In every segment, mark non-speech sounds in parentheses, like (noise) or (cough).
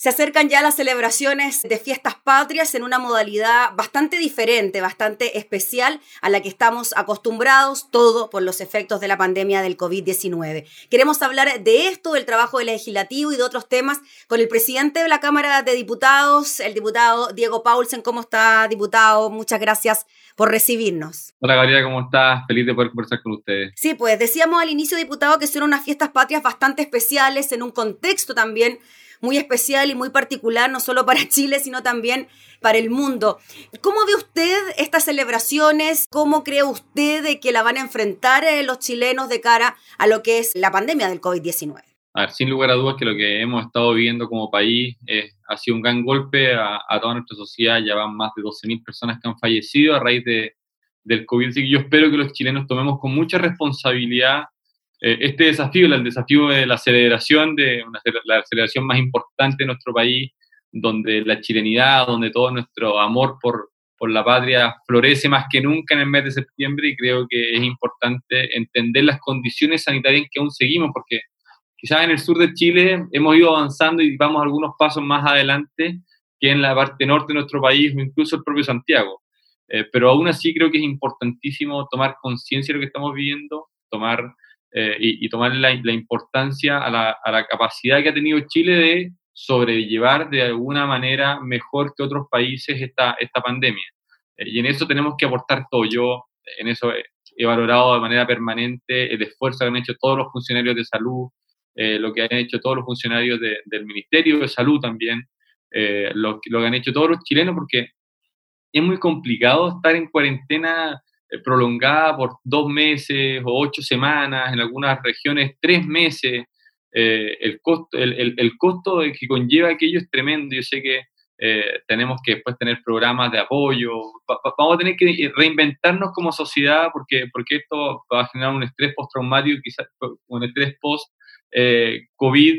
Se acercan ya las celebraciones de fiestas patrias en una modalidad bastante diferente, bastante especial a la que estamos acostumbrados, todo por los efectos de la pandemia del COVID-19. Queremos hablar de esto, del trabajo del legislativo y de otros temas con el presidente de la Cámara de Diputados, el diputado Diego Paulsen. ¿Cómo está, diputado? Muchas gracias por recibirnos. Hola Gabriela, ¿cómo estás? Feliz de poder conversar con ustedes. Sí, pues decíamos al inicio, diputado, que son unas fiestas patrias bastante especiales en un contexto también muy especial y muy particular, no solo para (laughs) Chile, sino también para el mundo. ¿Cómo ve usted estas celebraciones? ¿Cómo cree usted que la van a enfrentar eh, los chilenos de cara a lo que es la pandemia del COVID-19? A ver, sin lugar a dudas que lo que hemos estado viviendo como país ha sido un gran golpe a, toda nuestra sociedad. Ya van más de 12.000 personas que han fallecido a raíz de, del COVID. Así que yo espero que los chilenos tomemos con mucha responsabilidad eh, este desafío, el desafío de la celebración, de la celebración más importante de nuestro país, donde la chilenidad, donde todo nuestro amor por, por la patria florece más que nunca en el mes de septiembre y creo que es importante entender las condiciones sanitarias en que aún seguimos, porque quizás en el sur de Chile hemos ido avanzando y vamos algunos pasos más adelante que en la parte norte de nuestro país o incluso el propio Santiago. Eh, pero aún así creo que es importantísimo tomar conciencia de lo que estamos viviendo, tomar eh, y, tomar la, importancia a la, a la, capacidad que ha tenido Chile de sobrellevar de alguna manera mejor que otros países esta, esta pandemia. Eh, y en eso tenemos que aportar todo. Yo en eso he, valorado de manera permanente el esfuerzo que han hecho todos los funcionarios de salud, eh, lo que han hecho todos los funcionarios del Ministerio de Salud también, lo, lo que han hecho todos los chilenos, porque es muy complicado estar en cuarentena eh, prolongada por dos meses o ocho semanas, en algunas regiones tres meses, eh, el, costo, el, el, costo que conlleva aquello es tremendo. Yo sé que eh, tenemos que después tener programas de apoyo, vamos a tener que reinventarnos como sociedad porque, porque esto va a generar un estrés postraumático, quizás un estrés post-COVID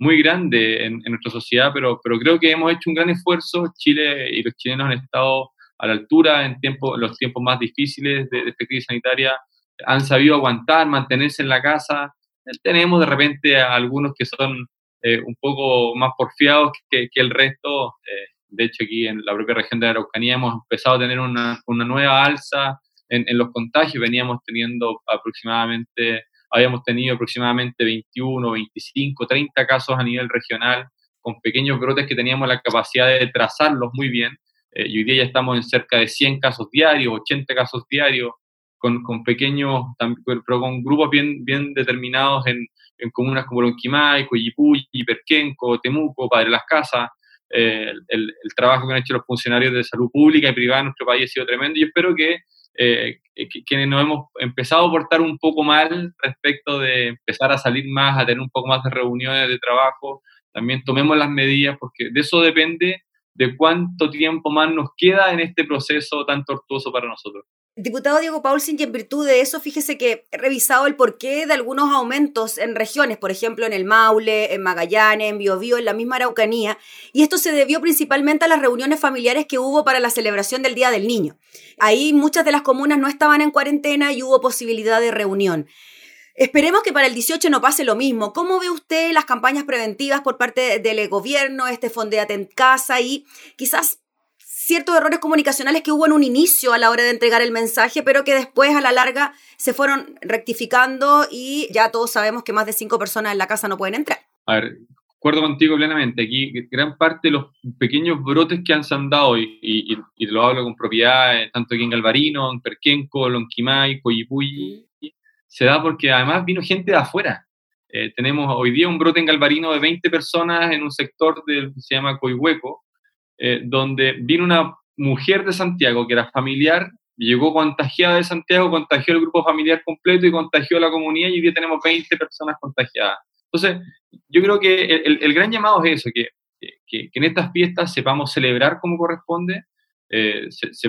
muy grande en, en, nuestra sociedad, pero, pero creo que hemos hecho un gran esfuerzo. Chile y los chilenos han estado a la altura en, tiempo, los tiempos más difíciles de, esta crisis sanitaria, han sabido aguantar, mantenerse en la casa. Tenemos de repente a algunos que son eh, un poco más porfiados que, que el resto. Eh, de hecho, aquí en la propia región de la Araucanía hemos empezado a tener una, una nueva alza en, en, los contagios. Veníamos teniendo aproximadamente, habíamos tenido aproximadamente 21, 25, 30 casos a nivel regional, con pequeños brotes que teníamos la capacidad de trazarlos muy bien. Eh, y hoy día ya estamos en cerca de 100 casos diarios, 80 casos diarios, con, con pequeños, pero con grupos bien, bien determinados en, en comunas como Lonquimay, Coyipulli, Perquenco, Temuco, Padre Las Casas. Eh, el, el, trabajo que han hecho los funcionarios de salud pública y privada en nuestro país ha sido tremendo y espero que, eh, que, quienes nos hemos empezado a portar un poco mal respecto de empezar a salir más, a tener un poco más de reuniones de trabajo, también tomemos las medidas porque de eso depende de cuánto tiempo más nos queda en este proceso tan tortuoso para nosotros. Diputado Diego Paulsen, y en virtud de eso, fíjese que he revisado el porqué de algunos aumentos en regiones, por ejemplo, en el Maule, en Magallanes, en Biobío, en la misma Araucanía, y esto se debió principalmente a las reuniones familiares que hubo para la celebración del Día del Niño. Ahí muchas de las comunas no estaban en cuarentena y hubo posibilidad de reunión. Esperemos que para el 18 no pase lo mismo. ¿Cómo ve usted las campañas preventivas por parte del gobierno, este Fondeate en casa y quizás ciertos errores comunicacionales que hubo en un inicio a la hora de entregar el mensaje, pero que después a la larga se fueron rectificando y ya todos sabemos que más de cinco personas en la casa no pueden entrar? A ver, acuerdo contigo plenamente. Aquí gran parte de los pequeños brotes que han dado, y, y, y, lo hablo con propiedad, tanto aquí en Galvarino, en Perquenco, Lonquimay, Coyipulli, se da porque además vino gente de afuera. Eh, tenemos hoy día un brote en Galvarino de 20 personas en un sector del, que se llama Coihueco, eh, donde vino una mujer de Santiago que era familiar, llegó contagiada de Santiago, contagió el grupo familiar completo y contagió a la comunidad y hoy día tenemos 20 personas contagiadas. Entonces, yo creo que el, el gran llamado es eso, que, que, que en estas fiestas sepamos celebrar como corresponde, eh,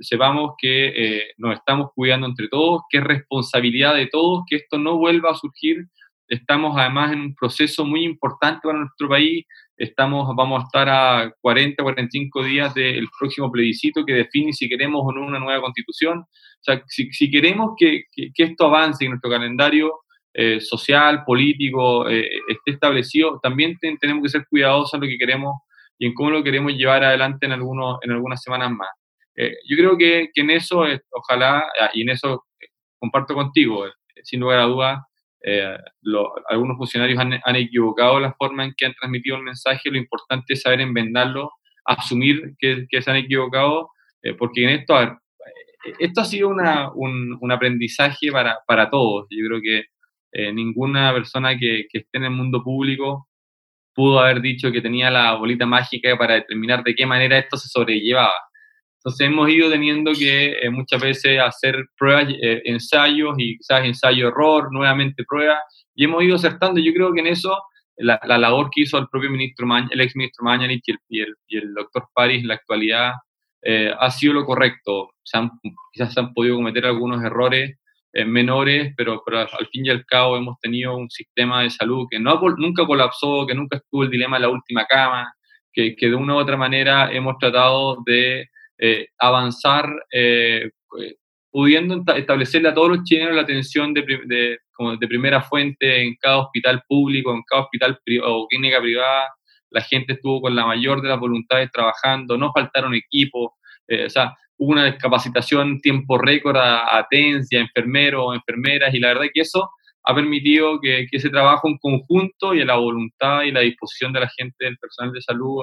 sepamos que eh, nos estamos cuidando entre todos, que es responsabilidad de todos que esto no vuelva a surgir. Estamos además en un proceso muy importante para nuestro país. Estamos, vamos a estar a 40, 45 días del próximo plebiscito que define si queremos o no una nueva constitución. O sea, si, queremos que, que, que, esto avance en nuestro calendario, eh, social, político, eh, esté establecido, también tenemos que ser cuidadosos en lo que queremos y en cómo lo queremos llevar adelante en, algunos, en algunas semanas más. Yo creo que, en eso, ojalá, ah, y en eso comparto contigo, sin lugar a dudas, algunos funcionarios han, han, equivocado la forma en que han transmitido el mensaje, lo importante es saber envendarlo, asumir que, que se han equivocado, porque en esto, a esto ha sido una, un, un, aprendizaje para, para, todos. Yo creo que eh, ninguna persona que, que, esté en el mundo público pudo haber dicho que tenía la bolita mágica para determinar de qué manera esto se sobrellevaba. Entonces hemos ido teniendo que eh, muchas veces hacer pruebas, eh, ensayos y quizás ensayo-error, nuevamente pruebas, y hemos ido acertando. Yo creo que en eso la, la labor que hizo el propio ministro, el ex ministro Mañalich y el, y el, y el doctor París en la actualidad eh, ha sido lo correcto. Se han, quizás se han podido cometer algunos errores eh, menores, pero, pero, al fin y al cabo hemos tenido un sistema de salud que no, nunca colapsó, que nunca estuvo el dilema de la última cama, que, que de una u otra manera hemos tratado de eh, avanzar pudiendo establecerle a todos los chilenos la atención de, de, de, primera fuente en cada hospital público, en cada hospital o clínica privada, la gente estuvo con la mayor de las voluntades trabajando, no faltaron equipos, eh, o sea, hubo una descapacitación en tiempo récord a, a TENS enfermeros, enfermeras, y la verdad que eso ha permitido que, ese trabajo en conjunto y a la voluntad y la disposición de la gente, del personal de salud,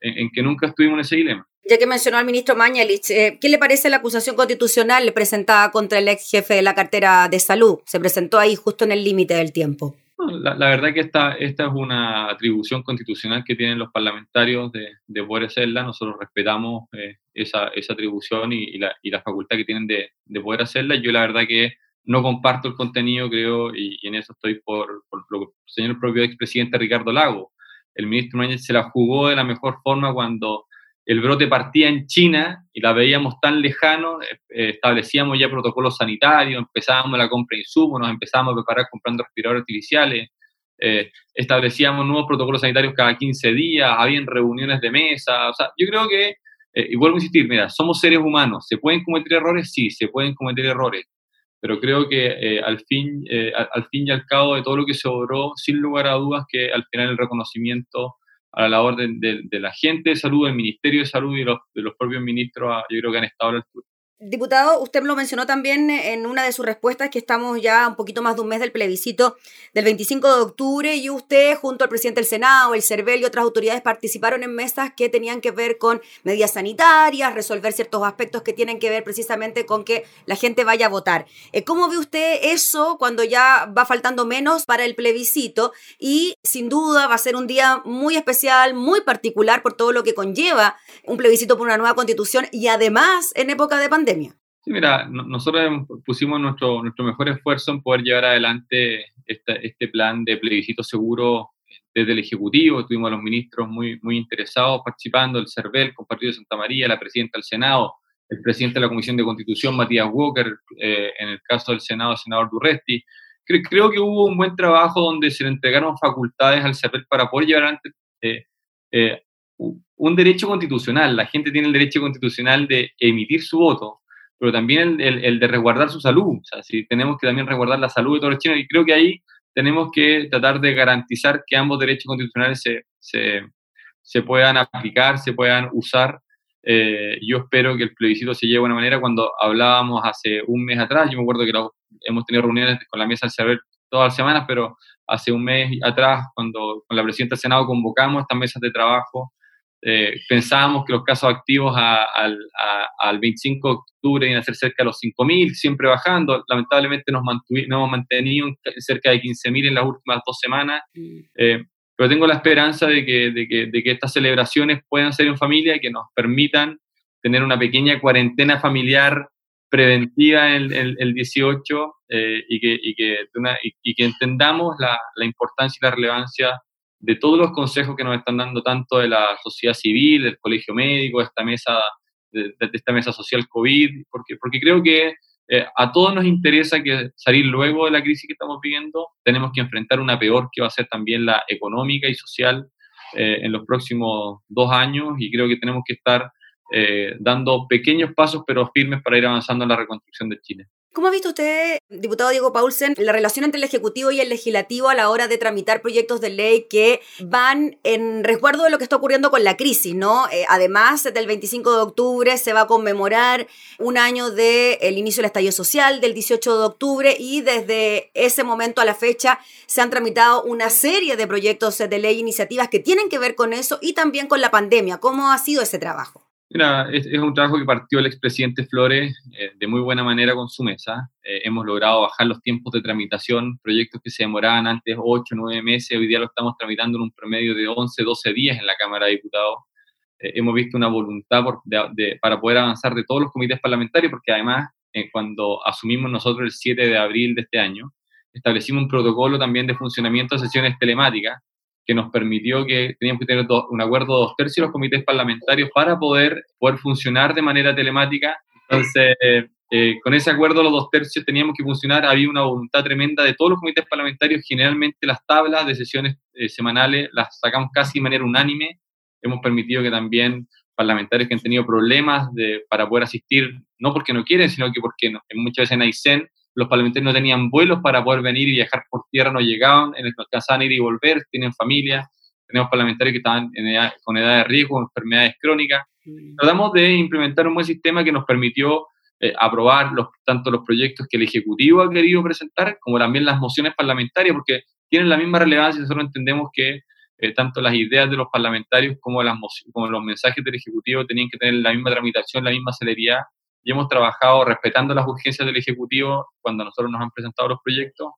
en, que nunca estuvimos en ese dilema. Ya que mencionó al ministro Mañalich, eh, ¿qué le parece la acusación constitucional presentada contra el ex jefe de la cartera de salud? Se presentó ahí justo en el límite del tiempo. La, verdad que esta, esta es una atribución constitucional que tienen los parlamentarios de, de poder hacerla. Nosotros respetamos eh, esa, esa, atribución y, la, y, la, facultad que tienen de, de, poder hacerla. Yo la verdad que no comparto el contenido, creo, y, en eso estoy por, por lo que señor el propio expresidente Ricardo Lago. El ministro Núñez se la jugó de la mejor forma cuando el brote partía en China y la veíamos tan lejano, eh, eh, establecíamos ya protocolos sanitarios, empezábamos la compra de insumos, nos empezábamos a preparar comprando respiradores artificiales, eh, establecíamos nuevos protocolos sanitarios cada 15 días, habían reuniones de mesa, o sea, yo creo que, y vuelvo a insistir, mira, somos seres humanos, ¿se pueden cometer errores? Sí, se pueden cometer errores, pero creo que al, fin, al fin y al cabo de todo lo que se obró, sin lugar a dudas que al final el reconocimiento a la orden de, de, la gente de salud, del Ministerio de Salud y los, de los propios ministros, ah, yo creo que han estado a la altura. Diputado, usted lo mencionó también en una de sus respuestas que estamos ya un poquito más de un mes del plebiscito del 25 de octubre y usted junto al presidente del Senado, el CERVEL y otras autoridades participaron en mesas que tenían que ver con medidas sanitarias, resolver ciertos aspectos que tienen que ver precisamente con que la gente vaya a votar. Eh, ¿Cómo ve usted eso cuando ya va faltando menos para el plebiscito? Y sin duda va a ser un día muy especial, muy particular por todo lo que conlleva un plebiscito por una nueva constitución y además en época de pandemia. Sí, mira, nosotros pusimos nuestro, nuestro mejor esfuerzo en poder llevar adelante este, este plan de plebiscito seguro desde el Ejecutivo. Tuvimos a los ministros muy, muy interesados participando, el CERVEL, Compartido de Santa María, la presidenta del Senado, el presidente de la Comisión de Constitución, Matías Walker, eh, en el caso del Senado, el senador Durresti. Creo, creo, que hubo un buen trabajo donde se le entregaron facultades al CERVEL para poder llevar adelante eh, eh, un derecho constitucional. La gente tiene el derecho constitucional de emitir su voto, pero también el, de resguardar su salud. O sea, si tenemos que también resguardar la salud de todos los chinos, y creo que ahí tenemos que tratar de garantizar que ambos derechos constitucionales se, se, puedan aplicar, se puedan usar. Eh, yo espero que el plebiscito se lleve de buena manera. Cuando hablábamos hace un mes atrás, yo me acuerdo que hemos tenido reuniones con la mesa del saber todas las semanas, pero hace un mes atrás, cuando con la presidenta del Senado convocamos estas mesas de trabajo eh, pensábamos que los casos activos al 25 de octubre iban a ser cerca de los 5.000, siempre bajando. Lamentablemente nos, hemos mantenido cerca de 15.000 en las últimas dos semanas. Mm. Eh, pero tengo la esperanza de que, de, que, de que, estas celebraciones puedan ser en familia y que nos permitan tener una pequeña cuarentena familiar preventiva el, el, 18 eh, y, que, y, que y, que entendamos la, la importancia y la relevancia de todos los consejos que nos están dando tanto de la sociedad civil, del colegio médico, esta mesa, de, esta mesa social COVID, porque, porque creo que eh, a todos nos interesa que salir luego de la crisis que estamos viviendo, tenemos que enfrentar una peor que va a ser también la económica y social eh, en los próximos dos años y creo que tenemos que estar eh, dando pequeños pasos pero firmes para ir avanzando en la reconstrucción de Chile. ¿Cómo ha visto usted, diputado Diego Paulsen, la relación entre el Ejecutivo y el Legislativo a la hora de tramitar proyectos de ley que van en resguardo de lo que está ocurriendo con la crisis, ¿no? Eh, además, del 25 de octubre se va a conmemorar un año del inicio del estallido social, del 18 de octubre, y desde ese momento a la fecha se han tramitado una serie de proyectos de ley, iniciativas que tienen que ver con eso y también con la pandemia. ¿Cómo ha sido ese trabajo? Es, un trabajo que partió el expresidente Flores eh, de muy buena manera con su mesa. Eh, hemos logrado bajar los tiempos de tramitación, proyectos que se demoraban antes 8, 9 meses, hoy día lo estamos tramitando en un promedio de 11, 12 días en la Cámara de Diputados. Eh, hemos visto una voluntad para poder avanzar de todos los comités parlamentarios, porque además, cuando asumimos nosotros el 7 de abril de este año, establecimos un protocolo también de funcionamiento de sesiones telemáticas que nos permitió que teníamos que tener un acuerdo de dos tercios de los comités parlamentarios para poder, poder funcionar de manera telemática. Entonces, eh, con ese acuerdo los dos tercios teníamos que funcionar, había una voluntad tremenda de todos los comités parlamentarios, generalmente las tablas de sesiones eh, semanales las sacamos casi de manera unánime, hemos permitido que también parlamentarios que han tenido problemas de, para poder asistir, no porque no quieren, sino que porque muchas veces en Aysén los parlamentarios no tenían vuelos para poder venir y viajar por tierra, no llegaban, no alcanzaban a ir y volver, tienen familia, tenemos parlamentarios que estaban con edad de riesgo, enfermedades crónicas. Mm. Tratamos de implementar un buen sistema que nos permitió eh, aprobar los, tanto los proyectos que el Ejecutivo ha querido presentar, como también las mociones parlamentarias, porque tienen la misma relevancia. Nosotros entendemos que eh, tanto las ideas de los parlamentarios como, las, como los mensajes del Ejecutivo tenían que tener la misma tramitación, la misma celeridad y hemos trabajado respetando las urgencias del Ejecutivo cuando nosotros nos han presentado los proyectos.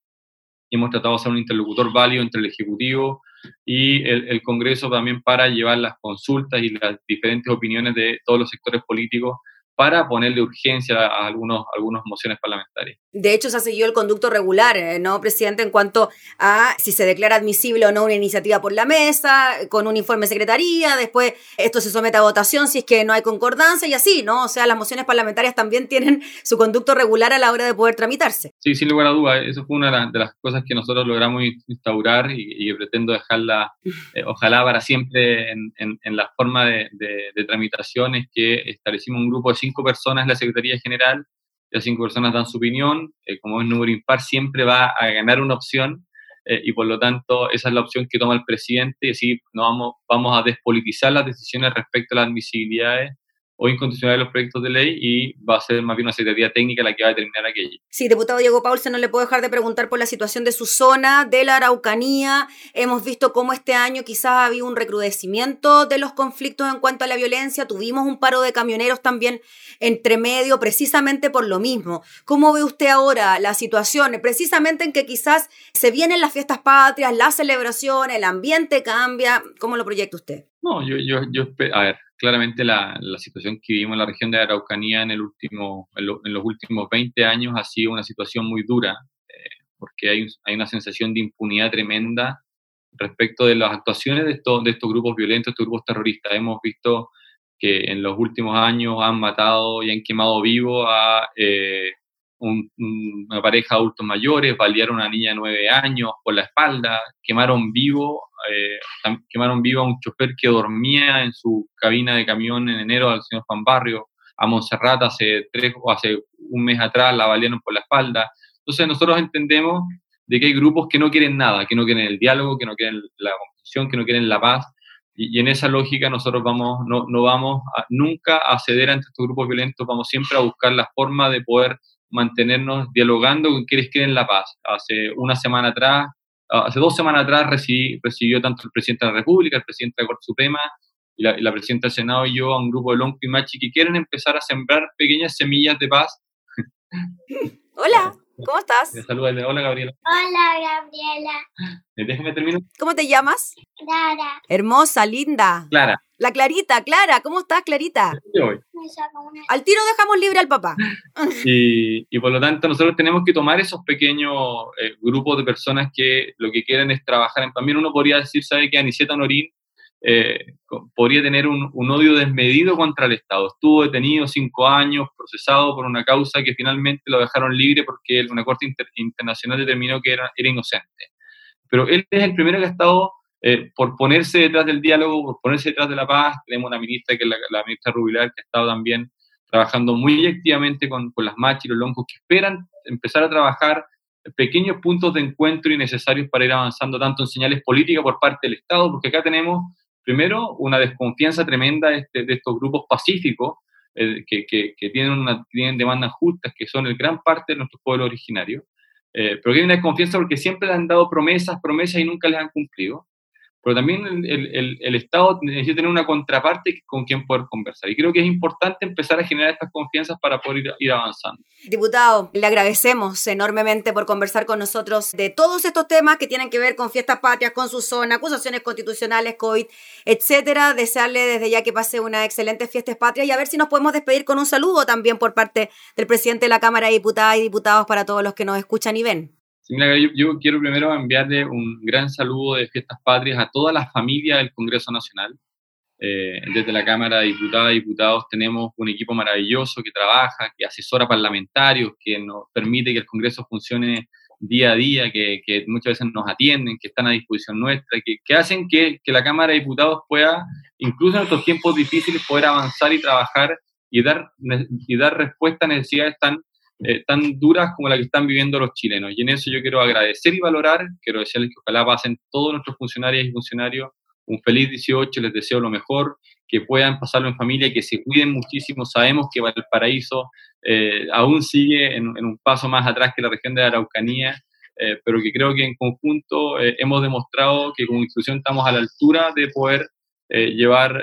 Y hemos tratado de ser un interlocutor válido entre el Ejecutivo y el, el, Congreso también para llevar las consultas y las diferentes opiniones de todos los sectores políticos para ponerle urgencia a algunos, algunas mociones parlamentarias. De hecho, se ha seguido el conducto regular, eh, ¿no, presidente? En cuanto a si se declara admisible o no una iniciativa por la mesa, con un informe de secretaría, después esto se somete a votación si es que no hay concordancia y así, ¿no? O sea, las mociones parlamentarias también tienen su conducto regular a la hora de poder tramitarse. Sí, sin lugar a duda, eso fue una de las cosas que nosotros logramos instaurar y, pretendo dejarla, eh, ojalá para siempre, en, en, la forma de, de, de tramitación, es que establecimos un grupo de cinco personas en la Secretaría General, las cinco personas dan su opinión, eh, como es número impar, siempre va a ganar una opción eh, y por lo tanto esa es la opción que toma el presidente y no vamos, vamos a despolitizar las decisiones respecto a las admisibilidades o incondicional de los proyectos de ley y va a ser más bien una secretaría técnica la que va a determinar aquello. Sí, diputado Diego Paulsen, no le puedo dejar de preguntar por la situación de su zona, de la Araucanía. Hemos visto cómo este año quizás ha habido un recrudecimiento de los conflictos en cuanto a la violencia. Tuvimos un paro de camioneros también entre medio, precisamente por lo mismo. ¿Cómo ve usted ahora la situación? Precisamente en que quizás se vienen las fiestas patrias, la celebración, el ambiente cambia. ¿Cómo lo proyecta usted? No, yo, yo, yo, a ver, claramente la, la, situación que vivimos en la región de Araucanía en, el último, en, los últimos 20 años ha sido una situación muy dura, eh, porque hay, hay, una sensación de impunidad tremenda respecto de las actuaciones de estos, de estos grupos violentos, estos grupos terroristas. Hemos visto que en los últimos años han matado y han quemado vivo a eh, una pareja de adultos mayores, balearon a una niña de nueve años por la espalda, quemaron vivo, eh, quemaron vivo a un chofer que dormía en su cabina de camión en enero al señor Juan Barrio, a Montserrat hace tres o hace un mes atrás la balearon por la espalda. Entonces nosotros entendemos de que hay grupos que no quieren nada, que no quieren el diálogo, que no quieren la confusión, que no quieren la paz, y, en esa lógica nosotros vamos, no, no vamos nunca a ceder ante estos grupos violentos, vamos siempre a buscar la forma de poder mantenernos dialogando con quienes quieren la paz. Hace una semana atrás, ah, hace dos semanas atrás recibió tanto el presidente de la República, el presidente de la Corte Suprema y la, presidenta del Senado y yo a un grupo de Lonco y Machi que quieren empezar a sembrar pequeñas semillas de paz. Hola, ¿cómo estás? Hola, Gabriela. Hola, Gabriela. Eh, déjame terminar. ¿Cómo te llamas? Clara. Hermosa, linda. Clara. La Clarita, Clara, ¿cómo estás, Clarita? Al tiro dejamos libre al papá. (laughs) Y, y por lo tanto nosotros tenemos que tomar esos pequeños eh, grupos de personas que lo que quieren es trabajar. En, también uno podría decir, ¿sabe que Aniceta Norín eh, podría tener un, un, odio desmedido contra el Estado? Estuvo detenido cinco años, procesado por una causa que finalmente lo dejaron libre porque una corte internacional determinó que era, era inocente. Pero él es el primero que ha estado eh, por ponerse detrás del diálogo, por ponerse detrás de la paz. Tenemos una ministra, que es la, ministra Rubilar, que ha estado también trabajando muy activamente con, con las machis y los loncos que esperan empezar a trabajar pequeños puntos de encuentro y necesarios para ir avanzando tanto en señales políticas por parte del Estado, porque acá tenemos primero una desconfianza tremenda de, este, estos grupos pacíficos eh, que, tienen, una, tienen demandas justas, que son el gran parte de nuestros pueblos originarios, eh, pero que hay una desconfianza porque siempre le han dado promesas, promesas y nunca les han cumplido pero también el, el, el, Estado necesita tener una contraparte con quien poder conversar. Y creo que es importante empezar a generar estas confianzas para poder ir, ir, avanzando. Diputado, le agradecemos enormemente por conversar con nosotros de todos estos temas que tienen que ver con fiestas patrias, con su zona, acusaciones constitucionales, COVID, etcétera. Desearle desde ya que pase una excelente fiestas patrias y a ver si nos podemos despedir con un saludo también por parte del presidente de la Cámara de Diputadas y Diputados para todos los que nos escuchan y ven. Yo, yo, quiero primero enviarle un gran saludo de Fiestas Patrias a toda la familia del Congreso Nacional. Eh, desde la Cámara de Diputadas y Diputados tenemos un equipo maravilloso que trabaja, que asesora parlamentarios, que nos permite que el Congreso funcione día a día, que, muchas veces nos atienden, que están a disposición nuestra, que, que hacen que, que, la Cámara de Diputados pueda, incluso en estos tiempos difíciles, poder avanzar y trabajar y dar, y dar respuesta a necesidades tan eh, tan duras como la que están viviendo los chilenos. Y en eso yo quiero agradecer y valorar, quiero decirles que ojalá pasen todos nuestros funcionarios y funcionarios un feliz 18, les deseo lo mejor, que puedan pasarlo en familia, que se cuiden muchísimo. Sabemos que Valparaíso eh, aún sigue en, un paso más atrás que la región de Araucanía, eh, pero que creo que en conjunto eh, hemos demostrado que como institución estamos a la altura de poder eh, llevar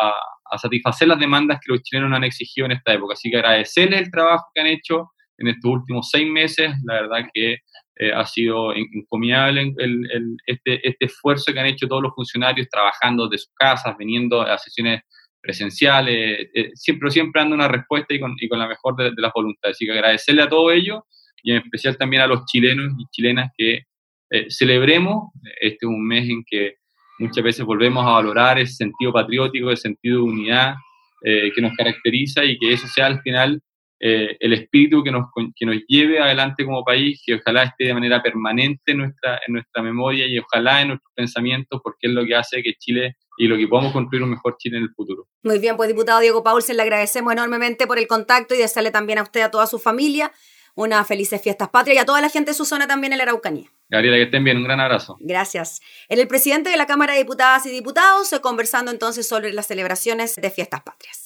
a, a satisfacer las demandas que los chilenos han exigido en esta época. Así que agradecerles el trabajo que han hecho en estos últimos seis meses. La verdad que eh, ha sido encomiable el, el, este, este esfuerzo que han hecho todos los funcionarios trabajando de sus casas, viniendo a sesiones presenciales, eh, siempre, siempre dando una respuesta y con, y con la mejor de, de, las voluntades. Así que agradecerle a todo ello y en especial también a los chilenos y chilenas que eh, celebremos. Este es un mes en que muchas veces volvemos a valorar ese sentido patriótico, ese sentido de unidad eh, que nos caracteriza y que eso sea al final eh, el espíritu que nos, que nos lleve adelante como país, que ojalá esté de manera permanente en nuestra, en nuestra memoria y ojalá en nuestros pensamientos, porque es lo que hace que Chile y lo que podamos construir un mejor Chile en el futuro. Muy bien, pues diputado Diego Paulsen, le agradecemos enormemente por el contacto y desearle también a usted, a toda su familia, unas felices fiestas patrias y a toda la gente de su zona también en la Araucanía. Gabriela, que estén bien, un gran abrazo. Gracias. El presidente de la Cámara de Diputadas y Diputados conversando entonces sobre las celebraciones de fiestas patrias.